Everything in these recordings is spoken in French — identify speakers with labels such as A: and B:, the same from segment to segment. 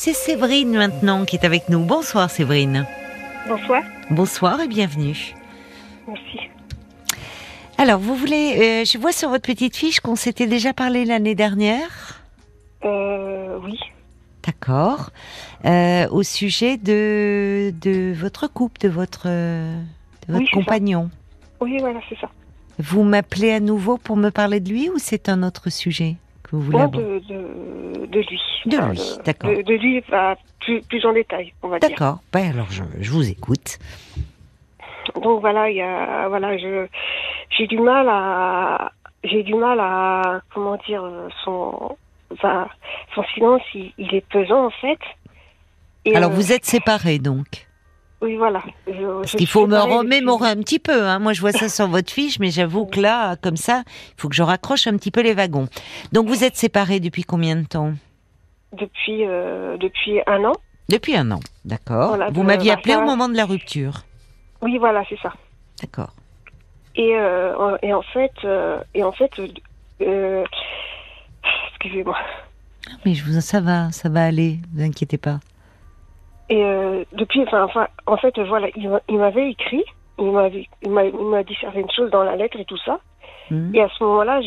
A: C'est Séverine maintenant qui est avec nous. Bonsoir Séverine.
B: Bonsoir.
A: Bonsoir et bienvenue.
B: Merci.
A: Alors, vous voulez, euh, je vois sur votre petite fiche qu'on s'était déjà parlé l'année dernière.
B: Euh, oui.
A: D'accord. Euh, au sujet de, de votre couple, de votre, de votre
B: Oui,
A: compagnon.
B: Oui, voilà, c'est ça.
A: Vous m'appelez à nouveau pour me parler de lui ou c'est un autre sujet? Que vous voulez
B: Non,
A: aborder
B: de, de, de lui.
A: De
B: Enfin,
A: lui, d'accord.
B: De, de lui, bah, plus, plus en détail, on va dire.
A: D'accord. Ben alors, je, je vous écoute.
B: Donc voilà, il y a, voilà, je, j'ai du mal à, j'ai du mal à, comment dire, euh, son, son silence, il, il est pesant en fait. Et,
A: Alors,
B: euh,
A: vous êtes séparés donc
B: Oui, voilà. Je-
A: Parce qu'il faut me remémorer un petit peu. Hein. Moi, je vois ça sur votre fiche, mais j'avoue que là, comme ça, il faut que je raccroche un petit peu les wagons. Donc, vous êtes séparés depuis combien de temps?
B: Depuis, euh, depuis un an.
A: Depuis un an, d'accord.
B: Voilà,
A: vous m'aviez appelé
B: ça-
A: au moment de la rupture,
B: Oui, voilà, c'est ça.
A: d'accord.
B: Et, euh, et en fait, euh, et en fait, excusez-moi.
A: Mais je vous, ça va, ça va aller. Vous inquiétez pas.
B: Et euh, depuis, enfin, enfin, en fait, voilà, il, m'a- il m'avait écrit, il m'avait, il m'a, il m'a dit certaines choses dans la lettre et tout ça.
A: Hmm.
B: Et à ce moment-là,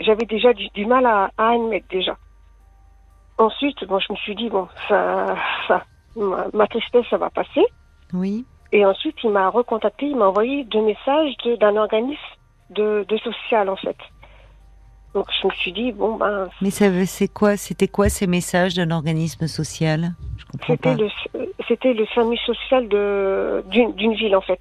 B: j'avais déjà du, du mal à, à admettre déjà. Ensuite, bon, je me suis dit bon, ça, ça, ma, ma tristesse, ça va passer.
A: Oui.
B: Et ensuite, il m'a recontacté, il m'a envoyé deux messages de- d'un organisme de, de social en fait. Donc je me suis dit bon ben
A: Mais ça, veut- c'est quoi C'était quoi ces messages d'un organisme social? Je comprends pas.
B: c'était le SAMU social d'une ville en fait.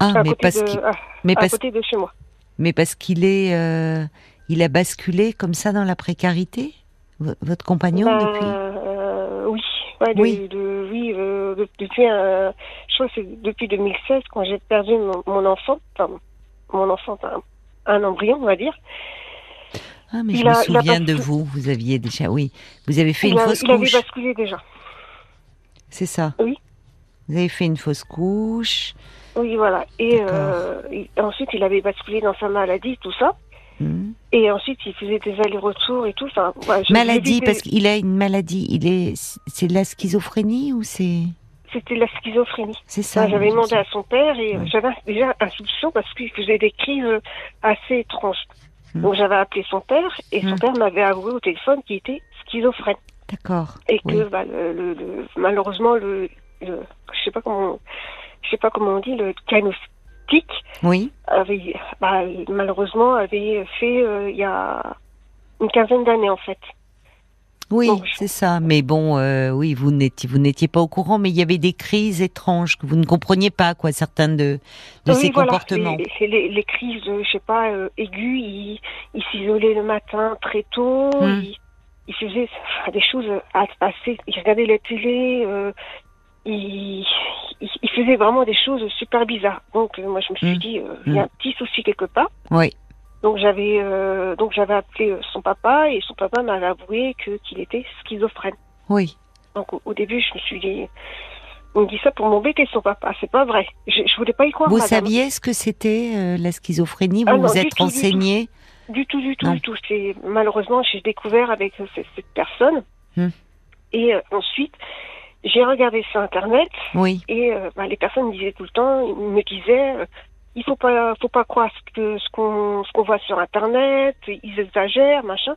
A: Ah,
B: à
A: mais
B: côté
A: parce
B: de
A: qu'il,
B: à,
A: mais
B: à
A: parce,
B: côté de chez moi.
A: mais parce qu'il est, euh, il a basculé comme ça dans la précarité, votre compagnon
B: Ben,
A: depuis?
B: euh, oui, ouais, de-
A: Oui.
B: de- oui, euh, de- depuis je crois que c'est depuis 2016 quand j'ai perdu mon, mon enfant, enfin, mon enfant, un, un embryon on va dire.
A: Ah, mais
B: il
A: je me
B: a- il a
A: souviens de vous. Vous aviez déjà, oui, vous avez fait
B: il
A: une
B: a-
A: fausse
B: il avait
A: couche.
B: basculé déjà.
A: C'est ça.
B: Oui.
A: Vous avez fait une fausse couche.
B: Oui, voilà. Et euh, il- ensuite, il avait basculé dans sa maladie, tout ça.
A: Hmm.
B: Et ensuite, il faisait des allers-retours et tout. Enfin, ouais,
A: Maladie, parce qu'il a une maladie. Il est, c'est de la schizophrénie ou c'est,
B: c'était de la schizophrénie.
A: c'est ça.
B: J'avais demandé à son père et euh,
A: Ouais.
B: j'avais déjà un soupçon parce qu'il faisait des crises assez étranges.
A: Hmm.
B: Donc j'avais appelé son père et son
A: Hmm.
B: père m'avait avoué au téléphone qu'il était schizophrène
A: D'accord.
B: et que bah, le, le- le- malheureusement le, le je sais pas comment je sais pas comment on dit le diagnostic
A: Oui.
B: avait bah, malheureusement avait fait euh, il y a une quinzaine d'années en fait.
A: Oui, c'est ça. Mais bon, euh, oui, vous n'étiez, vous n'étiez pas au courant, mais il y avait des crises étranges que vous ne compreniez pas, quoi, certains de, de
B: Oui,
A: ces
B: voilà,
A: comportements.
B: Les, c'est les, les crises, je sais pas, euh, aiguës, il, il s'isolait le matin très tôt,
A: Hmm.
B: il, il faisait des choses assez, il regardait la télé, euh, il, faisait vraiment des choses super bizarres. Donc euh, moi je me suis
A: Hmm.
B: dit, il y a un petit souci quelque part.
A: Oui.
B: Donc j'avais euh, donc j'avais appelé euh, son papa et son papa m'avait avoué que qu'il était schizophrène.
A: Oui.
B: Donc au, au début je me suis dit, on me dit ça pour m'embêter son papa, c'est pas vrai. Je, je voulais pas y croire.
A: Vous
B: madame.
A: saviez ce que c'était euh, la schizophrénie? Vous
B: Ah non,
A: vous êtes
B: tout, du tout.
A: renseigné?
B: Du tout, du tout,
A: Non.
B: du tout. C'est malheureusement j'ai découvert avec cette, cette personne.
A: Hmm.
B: Et euh, ensuite, j'ai regardé sur internet
A: Oui.
B: et euh, bah, les personnes disaient tout le temps, ils me disaient, euh, il faut pas, faut pas croire ce que ce qu'on ce qu'on voit sur internet, ils exagèrent, machin.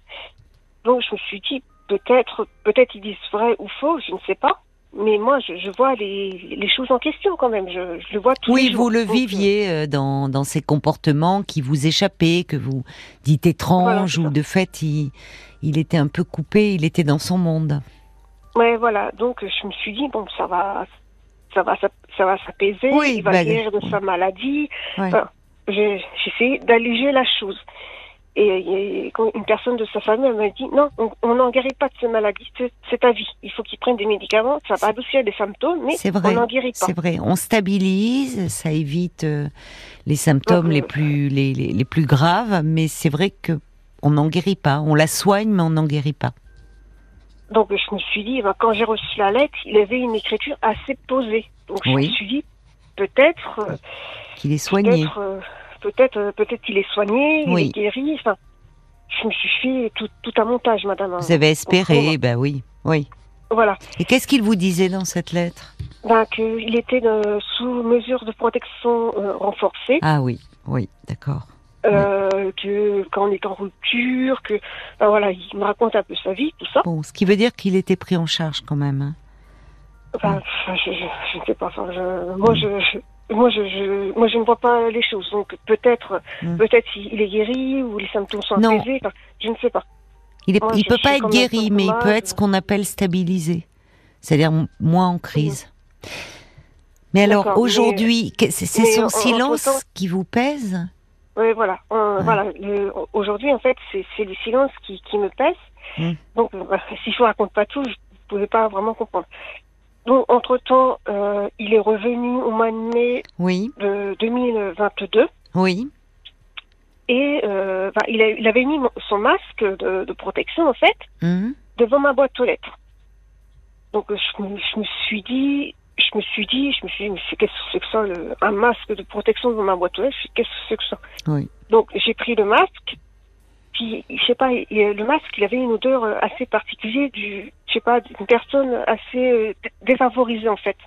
B: Donc je me suis dit peut-être, peut-être ils disent vrai ou faux, je ne sais pas. Mais moi, je, je vois les, les choses en question quand même. Je, je le vois tous
A: Oui,
B: les jours.
A: vous le
B: Donc, euh,
A: viviez euh, dans, dans ces comportements qui vous échappaient, que vous dites étranges,
B: Voilà,
A: ou de fait, il, il était un peu coupé, il était dans son monde.
B: Ouais, voilà. Donc, je me suis dit, bon, ça va, ça va, ça, va s'apaiser.
A: Oui,
B: il va guérir de
A: oui.
B: sa maladie.
A: Ouais.
B: Enfin, essayé d'alléger la chose. Et, et une personne de sa famille m'a dit, non, on n'en guérit pas de cette maladie, c'est ta vie. Il faut qu'il prenne des médicaments, ça va adoucir les symptômes, mais
A: vrai,
B: on n'en guérit pas.
A: C'est vrai, on stabilise, ça évite euh, les symptômes
B: Donc,
A: les plus les, les, les plus graves, mais c'est vrai que on n'en guérit pas. On la soigne, mais on n'en guérit pas.
B: Donc, je me suis dit, ben, quand j'ai reçu la lettre, il avait une écriture assez posée. Donc, je
A: Oui.
B: me suis dit, peut-être, euh,
A: Qu'il est soigné.
B: Peut-être, euh, peut-être, euh, peut-être qu'il est soigné,
A: Oui.
B: il est guéri. Enfin, je me suis fait tout, tout un montage, madame.
A: Vous avez espéré, ben oui, oui.
B: Voilà.
A: Et qu'est-ce qu'il vous disait dans cette lettre
B: Ben, qu'il était sous mesure de protection euh, renforcée.
A: Ah oui, oui, d'accord.
B: Euh, que quand on est en rupture, que ben voilà, il me raconte un peu sa vie, tout ça.
A: Bon, ce qui veut dire qu'il était pris en charge quand même. hein.
B: Je, je, je ne sais pas. Enfin, je, moi, je, moi, je, je, moi, je ne vois pas les choses. Donc, peut-être,
A: Mm.
B: peut-être il est guéri ou les symptômes sont
A: Non.
B: apaisés. Enfin, je ne sais pas.
A: Il,
B: je
A: peut pas être guéri, mais il peut
B: malade.
A: être ce qu'on appelle stabilisé, c'est-à-dire moins en crise. Mais alors aujourd'hui, c'est son
B: en-
A: silence qui vous pèse?
B: Oui, voilà. Euh,
A: Ouais.
B: Voilà. Aujourd'hui, en fait, c'est le silence qui, qui me pèse.
A: Mm.
B: Donc, euh, si je vous raconte pas tout, je ne pouvais pas vraiment comprendre. Donc, entre-temps, euh, il est revenu au mois de mai
A: Oui,
B: de 2022
A: oui,
B: et euh, ben, il, a- il avait mis son masque de, de protection, en fait,
A: hum,
B: devant ma boîte aux lettres. Donc, je me suis dit... Je me suis dit, je me suis dit, mais qu'est-ce que c'est que ça, le- un masque de protection devant ma boîte aux lettres Qu'est-ce que c'est que ça?
A: Oui.
B: Donc j'ai pris le masque, puis je sais pas, le masque il avait une odeur euh, assez particulière du, je sais pas, d'une personne assez euh, dé- défavorisée en fait.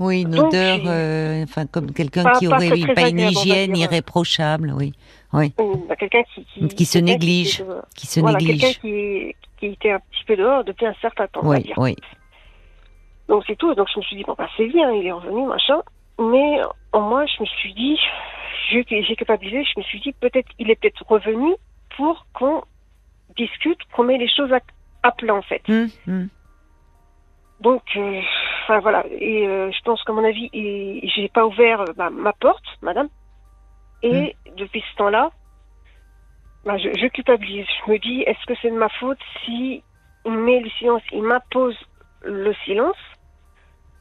A: Oui, une
B: Donc,
A: odeur, euh, enfin comme quelqu'un qui aurait eu pas une hygiène irréprochable, oui, oui,
B: bah, quelqu'un qui, qui,
A: Qui se
B: quelqu'un
A: néglige.
B: était, euh,
A: qui se
B: voilà, quelqu'un
A: néglige.
B: qui, qui était un petit peu dehors depuis un certain temps. on va
A: Oui,
B: dire.
A: oui.
B: Donc c'est tout. Donc je me suis dit bon bah c'est bien, il est revenu machin. Mais en moi je me suis dit, j'ai j'ai culpabilisé. Je me suis dit peut-être il est peut-être revenu pour qu'on discute, qu'on met les choses à, à plat en fait.
A: Hum, hum.
B: Donc, euh, enfin voilà. Et euh, je pense qu'à mon avis, j'ai pas ouvert bah, ma porte, madame. Et depuis ce temps-là, bah, je, je culpabilise. Je me dis, est-ce que c'est de ma faute si il met le silence, il m'impose le silence?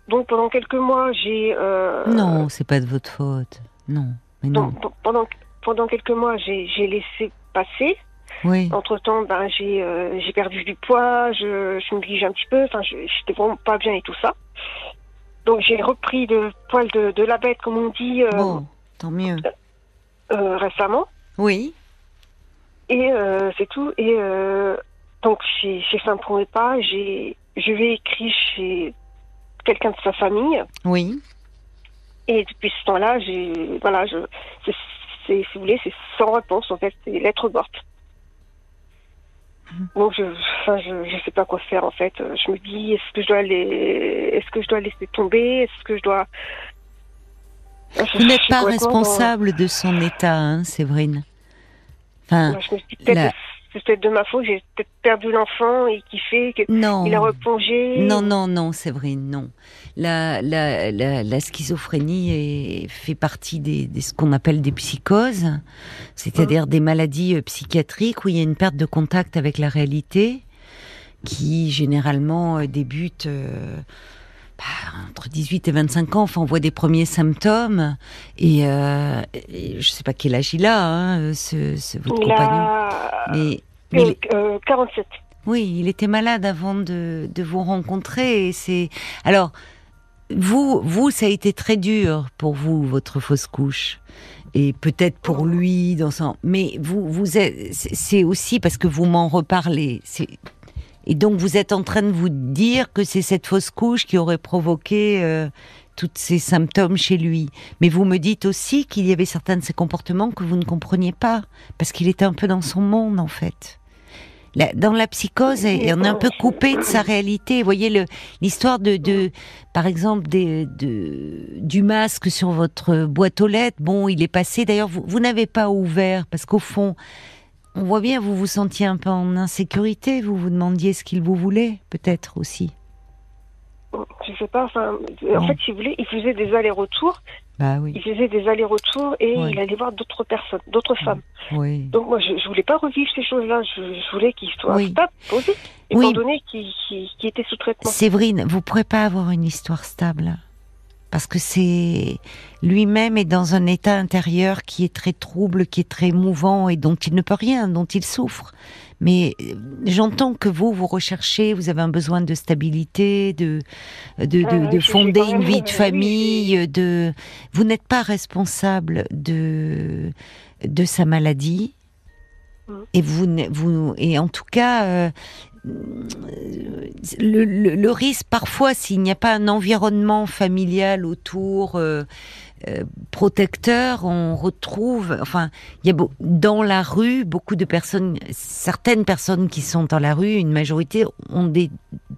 B: Donc pendant quelques mois, j'ai euh,
A: Non, c'est pas de votre faute. Non, mais non.
B: donc, pendant pendant quelques mois, j'ai laissé passer.
A: Oui,
B: Entre temps, ben j'ai euh, perdu du poids, je, je me néglige un petit peu, enfin j'étais vraiment pas bien et tout ça. Donc j'ai repris le poil de, de la bête, comme on dit, euh,
A: bon, tant mieux.
B: euh, récemment.
A: Oui,
B: Et euh, c'est tout. Et euh, donc j'ai fait un premier pas, je vais écrire chez quelqu'un de sa famille.
A: oui.
B: Et depuis ce temps-là, j'ai voilà, je c'est si vous voulez, c'est sans réponse en fait, c'est lettre morte. Donc je, enfin, je, je sais pas quoi faire en fait. Je me dis, est-ce que je dois les, est-ce que je dois laisser tomber, est-ce que je dois. Je-
A: Vous n'êtes pas
B: dans-
A: responsable de son état, hein, Séverine. Enfin,
B: Moi, je me dis
A: la-
B: c'est peut-être de ma faute. J'ai peut-être perdu l'enfant et qui fait qu'il a replongé.
A: Non, non, non, Séverine, non. La, la, la, la schizophrénie est, fait partie des, des- ce qu'on appelle des psychoses, c'est-à-dire des maladies euh, psychiatriques où il y a une perte de contact avec la réalité qui généralement euh, débute euh, bah, entre 18 et 25 ans. Enfin, on voit des premiers symptômes et, euh, et je sais pas quel âge il a, hein, ce, ce- votre
B: Il
A: compagnon.
B: a
A: Mais, mais
B: euh, euh, 47.
A: oui, il était malade avant de, de vous rencontrer. C'est alors vous, vous, ça a été très dur pour vous votre fausse couche. Et peut-être pour lui dans son. Mais vous, vous êtes. c'est- C'est aussi parce que vous m'en reparlez. C'est et donc vous êtes en train de vous dire que c'est cette fausse couche qui aurait provoqué euh, tous ces symptômes chez lui. Mais vous me dites aussi qu'il y avait certains de ses comportements que vous ne compreniez pas parce qu'il était un peu dans son monde en fait. Dans la psychose, et on est un peu coupé de sa réalité. Vous voyez l'histoire de, par exemple, du masque sur votre boîte aux lettres. Bon, il est passé. D'ailleurs, vous n'avez pas ouvert parce qu'au fond, on voit bien, vous vous sentiez un peu en insécurité. Vous vous demandiez ce qu'il vous voulait, peut-être aussi.
B: Je sais pas. Enfin, en fait, si vous voulez, il faisait des allers-retours.
A: Bah
B: Il
A: oui,
B: faisait des allers-retours et
A: Ouais.
B: il allait voir d'autres personnes, d'autres femmes.
A: oui.
B: Donc moi, je, je voulais pas revivre ces choses-là. Je, je voulais qu'il soit
A: Oui.
B: stable, posé, étant
A: Oui.
B: donné qu'il était sous traitement.
A: Séverine, vous pourrez pas avoir une histoire stable. Parce que c'est lui-même est dans un état intérieur qui est très trouble, qui est très mouvant et dont il ne peut rien, dont il souffre. Mais euh, j'entends que vous, vous recherchez, vous avez un besoin de stabilité, de de, de,
B: Ah,
A: de fonder une vie de famille, de vous n'êtes pas responsable de de sa maladie. Et vous, vous, et en tout cas, euh, le, risque parfois, s'il n'y a pas un environnement familial autour, euh, euh, protecteur, on retrouve, enfin, il y a dans la rue beaucoup de personnes, certaines personnes qui sont dans la rue, une majorité ont des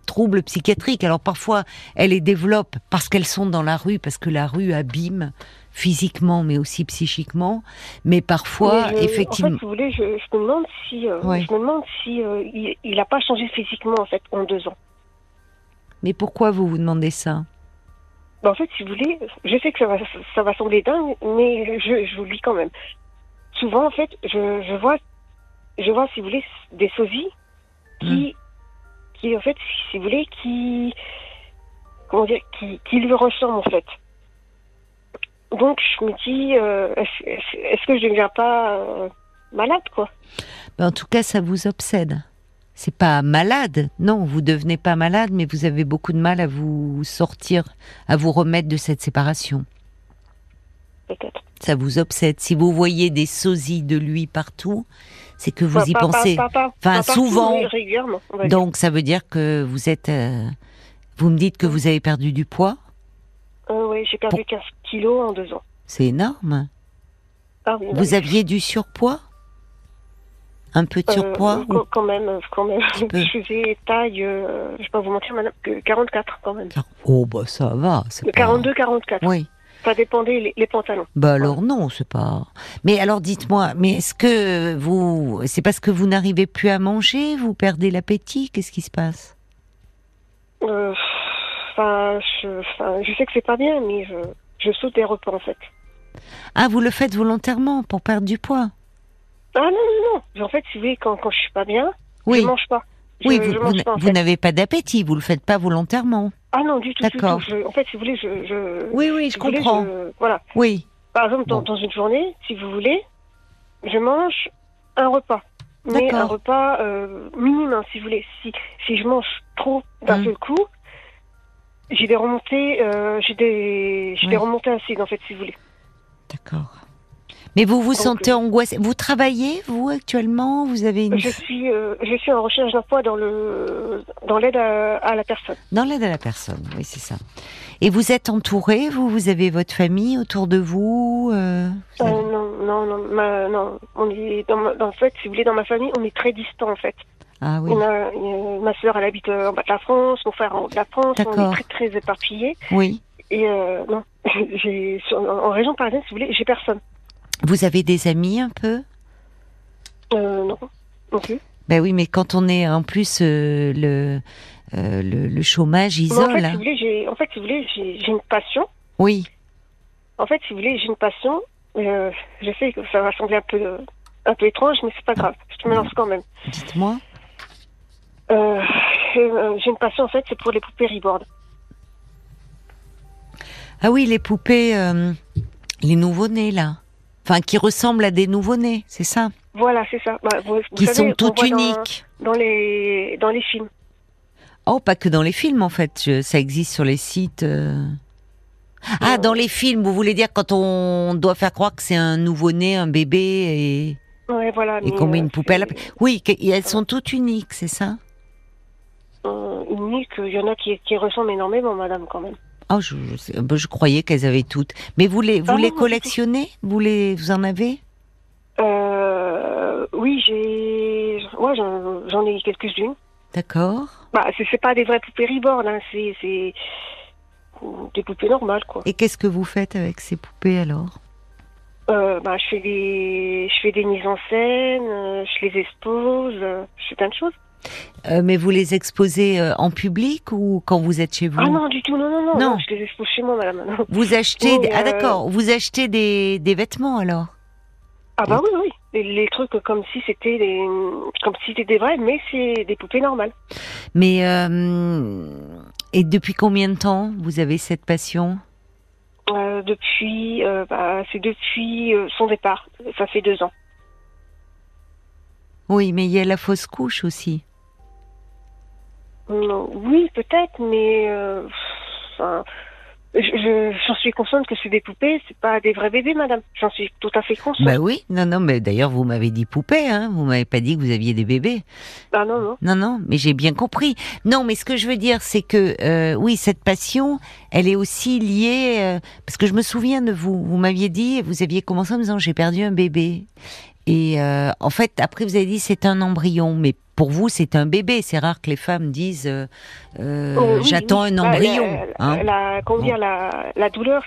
A: troubles psychiatriques. Alors parfois, elles les développent parce qu'elles sont dans la rue, parce que la rue abîme physiquement, mais aussi psychiquement. Mais parfois, effectivement. En
B: fait, si vous voulez, je, je me demande si, euh, je me demande si euh, il n'a pas changé physiquement en fait en deux ans.
A: Mais pourquoi vous vous demandez ça?
B: Ben, En fait, si vous voulez, je sais que ça va, ça va sembler dingue, mais je, je vous le dis quand même. Souvent, en fait, je, je vois, je vois, si vous voulez, des sosies qui, hmm. qui, en fait, si vous voulez, qui, comment dire, qui, qui lui ressemblent en fait. Donc je me dis, euh, est-ce que je ne deviens pas euh, malade, quoi?
A: Ben, En tout cas, ça vous obsède. C'est pas malade, non, vous devenez pas malade, mais vous avez beaucoup de mal à vous sortir, à vous remettre de cette séparation.
B: Peut-être.
A: Ça vous obsède. Si vous voyez des sosies de lui partout, c'est que vous y pensez. enfin, souvent. Donc, ça veut dire que vous êtes. Euh, vous me dites que vous avez perdu du poids
B: euh, Oui, j'ai perdu 15 kilos en deux ans.
A: C'est énorme. Ah Vous aviez du surpoids? Un peu de euh, surpoids
B: Quand même, quand même. Je faisais taille, euh, je ne vais pas vous mentir, madame, 44 quand même.
A: Oh, bah ça va.
B: 42, 44.
A: Oui.
B: Ça dépendait les, pantalons.
A: Bah alors non, c'est pas. Mais alors dites-moi, mais est-ce que vous, c'est parce que vous n'arrivez plus à manger, vous perdez l'appétit, qu'est-ce qui se passe?
B: Euh, Enfin, je, je sais que c'est pas bien, mais je, je saute des repas en fait.
A: Ah, vous le faites volontairement pour perdre du poids
B: Ah non, non, non. En fait, si vous voulez, quand, quand je suis pas bien, oui. je mange pas.
A: oui, vous, vous, n'avez pas d'appétit, vous le faites pas volontairement.
B: Ah non, du tout. D'accord. En fait, si vous voulez, je. je
A: oui, oui, je comprends.
B: voilà.
A: Oui.
B: Par exemple, dans, dans, une journée, si vous voulez, je mange un repas. Mais un repas euh, minimum, si vous voulez. Si, si je mange trop d'un mmh. seul coup, j'ai des remontées, euh, j'ai des, j'ai des remontées acides en fait, si vous voulez.
A: D'accord. Mais vous vous sentez euh, angoissé. Vous travaillez, vous, actuellement? Vous avez une...
B: Je suis, euh, je suis en recherche d'emploi dans le, dans l'aide à, la personne.
A: Dans l'aide à la personne, oui, c'est ça. Et vous êtes entouré, vous Vous avez votre famille autour de vous,
B: euh, Non, non, non, ma, non. On est dans, dans, en fait, si vous voulez, dans ma famille, on est très distant, en fait.
A: Ah oui.
B: ma soeur, elle habite en bas de la France, mon frère en haut de la France, on est très, très éparpillés.
A: Oui.
B: Et euh, non, j'ai, en région parisienne, si vous voulez, j'ai personne.
A: Vous avez des amis un peu?
B: Euh, Non, non plus.
A: Ben oui, mais quand on est en plus euh, le, euh, le, le chômage isole.
B: En fait, si vous voulez, j'ai, en fait, si vous voulez, j'ai, une passion.
A: Oui.
B: En fait, si vous voulez, j'ai une passion. Euh, je sais que ça va sembler un peu, un peu étrange, mais c'est pas grave. Je me lance quand même.
A: Dites-moi.
B: Euh, euh, j'ai une passion en fait, c'est pour les poupées Reborn.
A: Ah oui, les poupées, euh, les nouveau-nés là. Enfin, qui ressemblent à des nouveau-nés, c'est ça?
B: Voilà, c'est ça. Bah,
A: qui sont toutes uniques.
B: Dans, les, dans les films.
A: Oh, pas que dans les films en fait. ça existe sur les sites. Ah, dans les films, vous voulez dire quand on doit faire croire que c'est un nouveau-né, un bébé et.
B: Ouais, voilà.
A: Et qu'on met une poupée à la... Oui, elles sont toutes uniques, c'est ça?
B: Unique. Il y en a qui, qui ressemblent énormément, madame, quand même.
A: Oh, je, je, croyais qu'elles avaient toutes. Mais vous les, vous ah les collectionnez? Vous, les, vous en avez?
B: Euh, Oui, j'ai. Ouais, j'en ai quelques-unes.
A: D'accord.
B: Bah, c'est pas des vraies poupées reborn, hein. c'est des poupées normales, quoi.
A: Et qu'est-ce que vous faites avec ces poupées alors?
B: Euh, bah, je fais des, je fais des mises en scène, euh, je les expose, euh, je fais plein de choses.
A: Euh, mais vous les exposez euh, en public ou quand vous êtes chez vous
B: Ah non, du tout, non, non, non. non. je les expose chez moi, madame.
A: Vous achetez, ah euh, d'accord, vous achetez des, des vêtements alors
B: Ah bah oui, oui. Les, les trucs comme si c'était des, comme si c'était des vrais, mais c'est des poupées normales.
A: Mais et depuis combien de temps vous avez cette passion?
B: Depuis, bah, c'est depuis son départ. Ça fait deux ans.
A: Oui, mais il y a la fausse couche aussi.
B: Oui, peut-être, mais euh, je- j'en suis consciente que c'est des poupées, c'est pas des vrais bébés, madame. J'en suis tout à fait consciente.
A: Bah oui, non, non, mais d'ailleurs, vous m'avez dit poupée, hein. Vous m'avez pas dit que vous aviez des bébés.
B: Ah non, non.
A: Non, non, mais j'ai bien compris. Non, mais ce que je veux dire, c'est que euh, oui, cette passion, elle est aussi liée euh, parce que je me souviens de vous. Vous m'aviez dit, vous aviez commencé en me disant j'ai perdu un bébé. Et euh, en fait, après vous avez dit c'est un embryon, mais pour vous c'est un bébé. C'est rare que les femmes disent euh, euh,
B: Oh, oui,
A: j'attends
B: oui.
A: un
B: Bah,
A: embryon.
B: la,
A: hein.
B: la- comment dire, la, la douleur,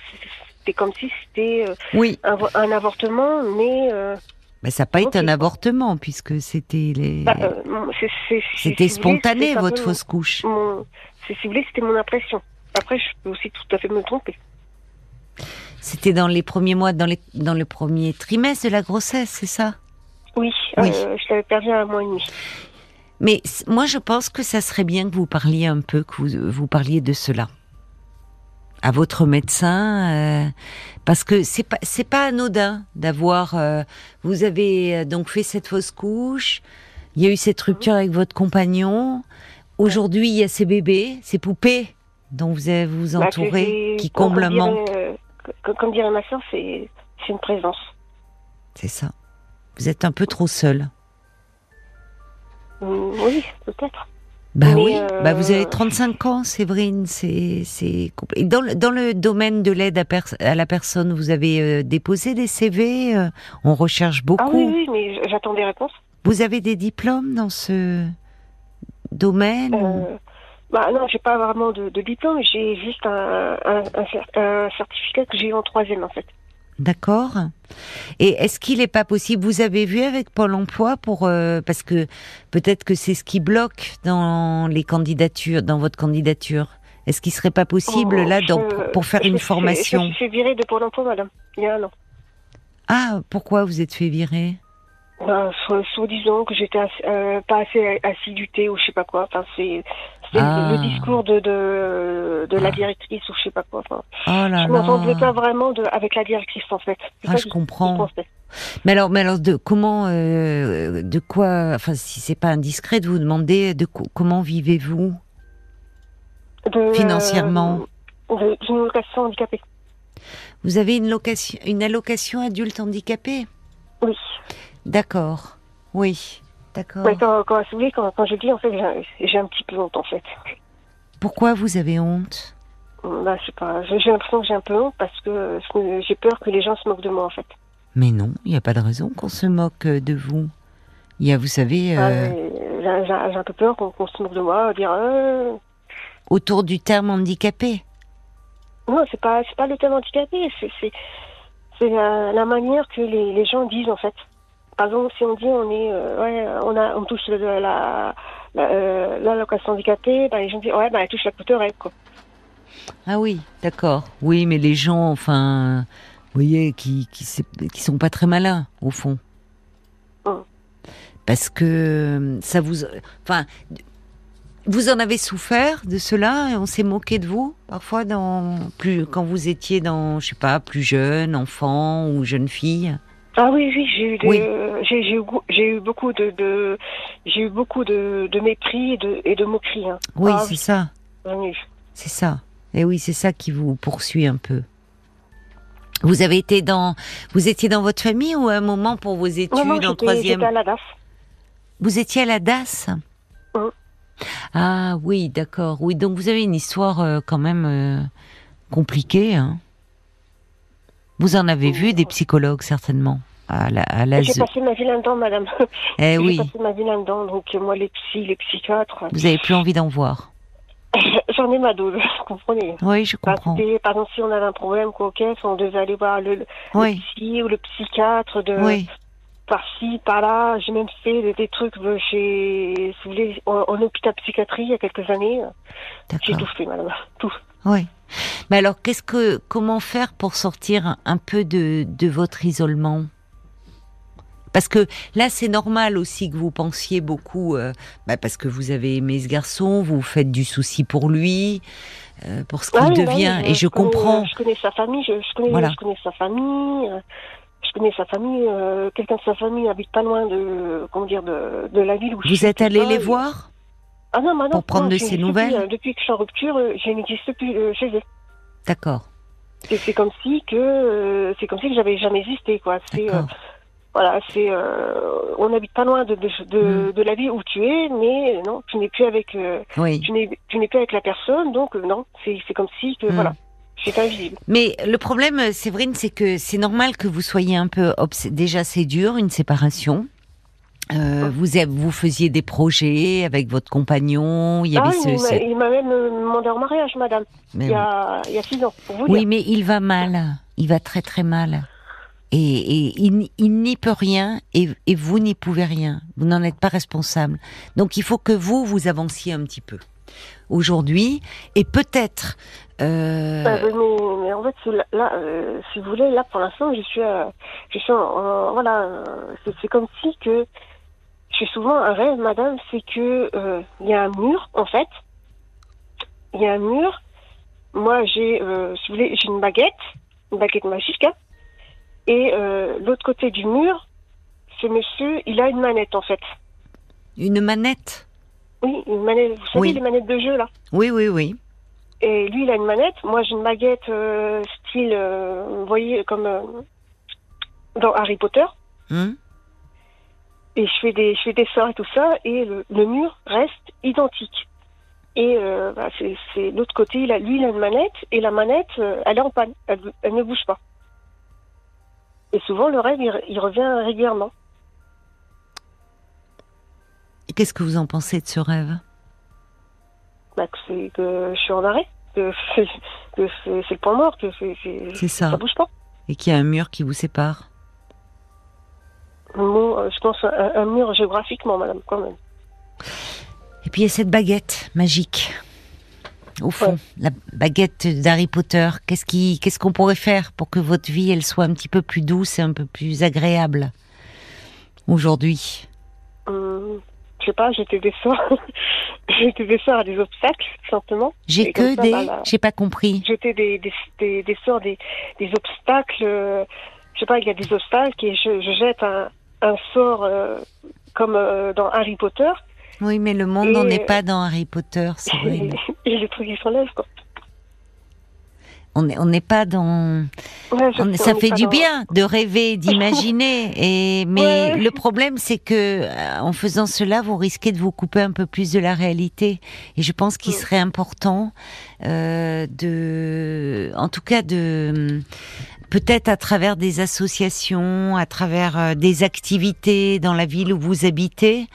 B: c'était comme si c'était euh,
A: Oui,
B: un, vo- un avortement, mais euh,
A: mais ça n'a pas été un avortement puisque c'était les.
B: bah,
A: c'était
B: si vous voulez,
A: spontané votre fausse couche.
B: mon- Si vous voulez, c'était mon impression. Après, je peux aussi tout à fait me tromper.
A: C'était dans les premiers mois, dans les dans le premier trimestre de la grossesse, c'est ça?
B: Oui,
A: Oui.
B: euh, je l'avais perdu à un mois et demi.
A: Mais moi, je pense que ça serait bien que vous parliez un peu, que vous, vous parliez de cela à votre médecin, euh, parce que c'est pas c'est pas anodin d'avoir. euh, vous avez donc fait cette fausse couche, il y a eu cette rupture avec votre compagnon. Aujourd'hui, il y a ces bébés, ces poupées dont vous vous
B: Bah,
A: entourez, qui comblent un manque.
B: euh, comme, comme dirait ma soeur, c'est une présence.
A: C'est ça. Vous êtes un peu trop seul.
B: Mm, Oui, peut-être.
A: Bah
B: Mais,
A: oui,
B: euh,
A: bah vous avez 35 ans, Séverine, c'est c'est dans le dans le domaine de l'aide à, la personne, vous avez euh, déposé des CV, euh, on recherche beaucoup.
B: Ah oui, oui, mais j'attends des réponses.
A: Vous avez des diplômes dans ce domaine
B: bah non, j'ai pas vraiment de, de diplôme, j'ai juste un, un, un cer- un certificat que j'ai eu en troisième en fait.
A: D'accord. Et est-ce qu'il n'est pas possible Vous avez vu avec Pôle Emploi pour euh, parce que peut-être que c'est ce qui bloque dans les candidatures, dans votre candidature. Est-ce qu'il serait pas possible
B: Oh,
A: là
B: je-
A: donc, pour faire une
B: fait-
A: formation
B: Je me suis fait virer de Pôle emploi, madame, il y a un an.
A: Ah, pourquoi vous êtes fait virer?
B: Soit, soi-disant que j'étais euh, pas assez assiduité ou je sais pas quoi. Enfin, c'est c'est
A: Ah.
B: le discours de, de, de la directrice ou je sais pas quoi. Enfin,
A: Oh là
B: je m'entendais pas vraiment de, avec la directrice en fait.
A: Ah, je comprends. Mais alors, mais alors, de comment, euh, de quoi, enfin, si c'est pas indiscret de vous demander, de co- comment vivez-vous? Financièrement.
B: euh, de- D'une location handicapée.
A: Vous avez une location, une allocation adulte handicapé?
B: Oui.
A: D'accord. Oui. D'accord.
B: Ouais, quand, je dis, en fait, j'ai un petit peu honte, en fait.
A: Pourquoi vous avez honte?
B: Bah, je sais pas, j'ai l'impression que j'ai un peu honte parce que j'ai peur que les gens se moquent de moi, en fait.
A: Mais non, il n'y a pas de raison qu'on se moque euh, de vous. Il y a, vous savez,
B: Ah,
A: euh,
B: J'ai un peu peur qu'on se moque de moi, dire, euh,
A: autour du terme handicapé.
B: non, c'est pas, c'est pas le thème handicapé, c'est, c'est, c'est la, la manière que les, les gens disent, en fait. Par exemple, si on dit, on est, euh, ouais, on a, on touche le- la, la, euh, l'allocation handicapée, bah, les gens disent, ouais, bah, elle touche la coûterette, quoi.
A: Ah oui, d'accord. Oui, mais les gens, enfin, vous voyez, qui qui, qui sont pas très malins au fond.
B: Hum.
A: Parce que euh, ça vous, enfin, vous en avez souffert de cela et on s'est moqué de vous parfois dans plus quand vous étiez dans, je sais pas, plus jeune, enfant ou jeune fille?
B: Ah oui, oui, j'ai eu, de-
A: Oui.
B: j'ai, j'ai eu, go- j'ai eu beaucoup de, de j'ai eu beaucoup de, de mépris et de, et de moqueries. Hein.
A: Oui,
B: Ah
A: c'est ça, c'est ça. Et oui, c'est ça qui vous poursuit un peu. Vous avez été dans, vous étiez dans votre famille ou à un moment pour vos études
B: Non, non,
A: en troisième
B: j'étais à la DAF.
A: Vous étiez à la DAS?
B: Mhm.
A: Ah oui, d'accord. Oui, donc vous avez une histoire euh, quand même euh, compliquée. Hein vous en avez vu des psychologues certainement à la, à la
B: J'ai passé ma vie là-dedans, madame.
A: Eh
B: J'ai
A: oui,
B: passé ma vie là-dedans. Donc, euh, moi, les psys, les psychiatres,
A: vous avez plus envie d'en voir.
B: j'en ai ma dose, vous comprenez.
A: Oui, je
B: Parce
A: comprends.
B: que, par exemple, si on avait un problème quoi, caisse, on devait aller voir le, psy ou le psychiatre de
A: oui.
B: par-ci, par-là. J'ai même fait des, des trucs euh, chez, si vous voulez, en, en hôpital psychiatrie il y a quelques années. J'ai tout fait, madame. Tout.
A: Oui. Mais alors, qu'est-ce que, comment faire pour sortir un peu de, de votre isolement? Parce que là, c'est normal aussi que vous pensiez beaucoup, euh, bah, parce que vous avez aimé ce garçon, vous faites du souci pour lui, euh, pour ce qu'il devient, et je comprends.
B: Je connais sa famille, je, je connais,
A: Voilà.
B: je connais sa famille. euh, Je connais sa famille. euh, Quelqu'un de sa famille habite pas loin de, comment dire, de, de la ville où je
A: Vous êtes allé les voir?
B: Ah non, madame,
A: pour prendre de ses nouvelles
B: euh, Depuis que je suis en rupture, euh, je n'existe plus euh, chez eux.
A: D'accord.
B: Et c'est comme si que c'est comme si que j'avais jamais existé quoi. C'est euh, voilà, c'est euh, on n'habite pas loin de de, de,
A: Mm.
B: de la vie où tu es, mais non, tu n'es plus avec euh,
A: Oui.
B: tu n'es tu n'es plus avec la personne, donc non, c'est c'est comme si que
A: Mm.
B: voilà.
A: Mais le problème, Séverine, c'est que c'est normal que vous soyez un peu obs- déjà c'est dur une séparation. Vous faisiez des projets avec votre compagnon, il y avait
B: Ah,
A: ce,
B: il m'a-
A: ce-
B: il m'a même demandé en mariage, madame,
A: mais
B: il y a il y a six ans, pour vous
A: oui,
B: dire.
A: mais il va mal, il va très très mal. Et, et il, n'y peut rien et, et vous n'y pouvez rien. Vous n'en êtes pas responsable. Donc il faut que vous, vous avanciez un petit peu aujourd'hui et peut-être... euh,
B: Euh, mais, mais en fait, là, euh, si vous voulez, là pour l'instant, je suis, euh, je suis, voilà, c'est- c'est comme si que j'ai souvent un rêve, madame, c'est que euh, il y a un mur, en fait, il y a un mur. Moi, j'ai, euh, si vous voulez, j'ai une baguette, une baguette magique, hein, et euh, l'autre côté du mur, ce monsieur, il a une manette, en fait.
A: une manette?
B: Oui, une manette. Vous savez
A: Oui.
B: les manettes de jeu là.
A: Oui, oui, oui.
B: Et lui, il a une manette. Moi, j'ai une baguette style, vous voyez, comme dans Harry Potter.
A: Hein
B: Et je fais des, je fais des sorts et tout ça, et le, le mur reste identique. Et euh, bah, c'est l'autre côté, il a, lui, il a une manette, et la manette, euh, elle est en panne, elle, elle ne bouge pas. Et souvent, le rêve, il, re- il revient régulièrement.
A: Et Qu'est-ce que vous en pensez de ce rêve?
B: Bah, que, c'est- que je suis en arrêt, que c'est que c'est- c'est le point mort, que
A: ça.
B: ça bouge pas.
A: Et qu'il y a un mur qui vous sépare
B: Euh, je pense un, un mur géographiquement, madame, quand même.
A: Et puis il y a cette baguette magique. Au fond,
B: Ouais.
A: la baguette d'Harry Potter. Qu'est-ce qui, qu'est-ce qu'on pourrait faire pour que votre vie elle soit un petit peu plus douce et un peu plus agréable aujourd'hui?
B: Hum, je sais pas, j'étais des sorts. j'étais des sorts à des obstacles, simplement.
A: J'ai que
B: ça,
A: des,
B: bah,
A: j'ai pas compris.
B: J'étais des, des, des, des sorts, des, des obstacles. euh, je sais pas, il y a des obstacles et je, je jette un, un sort euh, comme euh, dans Harry Potter
A: Oui, mais le monde n'en est pas dans Harry Potter, c'est
B: et,
A: vrai.
B: et les trucs ils s'enlèvent, quoi.
A: On n'est on pas dans.
B: Ouais,
A: On- ça fait du
B: dans-
A: bien de rêver, d'imaginer. Et mais
B: Ouais.
A: le problème, c'est que euh, en faisant cela, vous risquez de vous couper un peu plus de la réalité. Et je pense qu'il serait important euh, de, en tout cas, de peut-être à travers des associations, à travers euh, des activités dans la ville où vous habitez,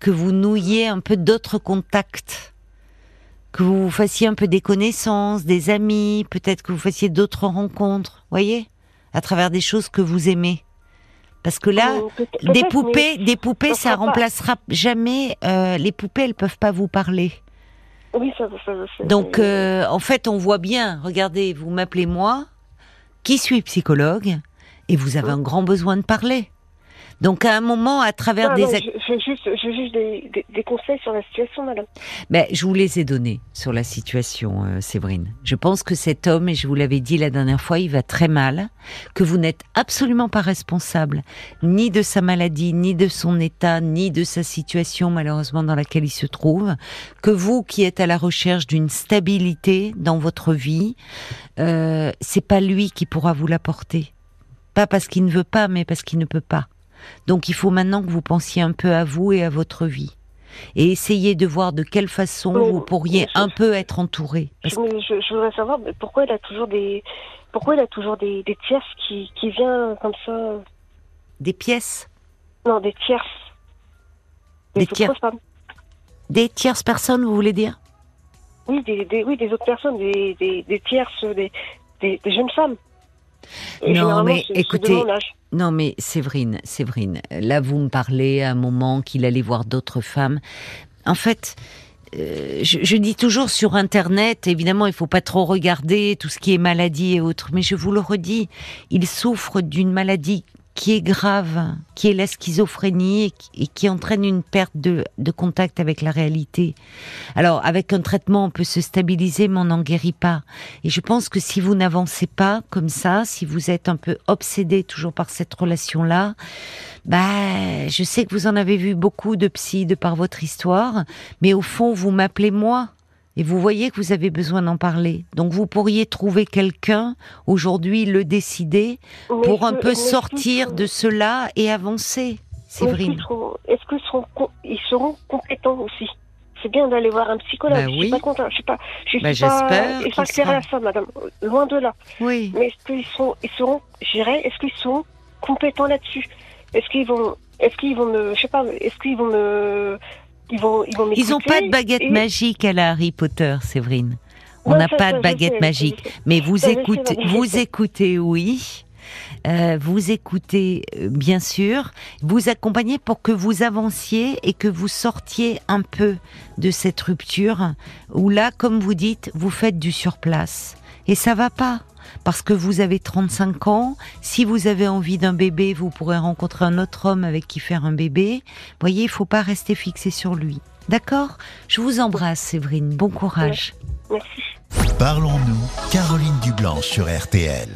A: que vous nouiez un peu d'autres contacts que vous fassiez un peu des connaissances, des amis, peut-être que vous fassiez d'autres rencontres, voyez, à travers des choses que vous aimez. Parce que là,
B: peut-
A: des poupées, des poupées,
B: ça pas-
A: remplacera jamais. euh, les poupées, elles peuvent pas vous parler.
B: Oui, ça, ça, ça-
A: Donc, euh, en fait, on voit bien. Regardez, vous m'appelez moi, qui suis psychologue, et vous avez un grand besoin de parler. Donc, à un moment, à travers
B: Ah,
A: des
B: non, je, je veux juste, je veux juste des, des, des conseils sur la situation, madame.
A: Ben, je vous les ai donnés sur la situation, euh, Séverine. Je pense que cet homme, et je vous l'avais dit la dernière fois, il va très mal, que vous n'êtes absolument pas responsable, ni de sa maladie, ni de son état, ni de sa situation malheureusement dans laquelle il se trouve, que vous qui êtes à la recherche d'une stabilité dans votre vie, euh, c'est pas lui qui pourra vous l'apporter. Pas parce qu'il ne veut pas, mais parce qu'il ne peut pas. Donc il faut maintenant que vous pensiez un peu à vous et à votre vie et essayez de voir de quelle façon vous pourriez
B: je-
A: un peu être entouré. Parce
B: Je, je, je voudrais savoir pourquoi il a toujours des, pourquoi il a toujours des, des tierces qui, qui viennent comme ça?
A: des pièces,
B: Non, des tierces.
A: Des tiers-
B: femmes.
A: des tierces personnes, vous voulez dire?
B: Oui, des, des, oui, des autres personnes, des, des, des tierces, des, des, des jeunes femmes. Et
A: Non, mais écoutez. Non, mais Séverine, Séverine, là vous me parlez à un moment qu'il allait voir d'autres femmes. En fait, euh, je, je dis toujours sur Internet, évidemment, il faut pas trop regarder tout ce qui est maladie et autres, mais je vous le redis, il souffre d'une maladie qui est grave, qui est la schizophrénie et qui, entraîne une perte de, de contact avec la réalité. Alors, avec un traitement, on peut se stabiliser, mais on n'en guérit pas. Et je pense que si vous n'avancez pas comme ça, si vous êtes un peu obsédé toujours par cette relation-là, bah, je sais que vous en avez vu beaucoup de psy de par votre histoire, mais au fond, vous m'appelez moi. Et vous voyez que vous avez besoin d'en parler. Donc vous pourriez trouver quelqu'un aujourd'hui, le décider,
B: Mais
A: pour un peu sortir de cela et avancer. Séverine.
B: qu'ils seront- Est-ce qu'ils seront, com- ils seront compétents aussi? C'est bien d'aller voir un psychologue.
A: Bah
B: je
A: oui.
B: suis pas contente. Je suis pas. Je
A: Bah,
B: suis pas
A: sera.
B: à ça, madame. Loin de là.
A: Oui.
B: Mais est-ce qu'ils sont, ils seront, je dirais, est-ce qu'ils sont compétents là-dessus? Est-ce qu'ils vont, est-ce qu'ils vont me, je sais pas, est-ce qu'ils vont me, ils vont, ils vont m'écouter
A: Ils n'ont pas de baguette
B: et-
A: magique à la Harry Potter, Séverine. On n'a pas
B: ça,
A: de baguette
B: sais,
A: magique. Mais vous
B: Ça,
A: écoutez, vous écoutez, oui. Euh, vous écoutez, euh, bien sûr. Vous accompagnez pour que vous avanciez et que vous sortiez un peu de cette rupture où là, comme vous dites, vous faites du surplace. Et ça va pas. Parce que vous avez 35 ans, si vous avez envie d'un bébé, vous pourrez rencontrer un autre homme avec qui faire un bébé. Voyez, il faut pas rester fixé sur lui. D'accord? Je vous embrasse, Séverine. Bon courage.
B: Merci.
C: Parlons-nous, Caroline Dublanche sur RTL.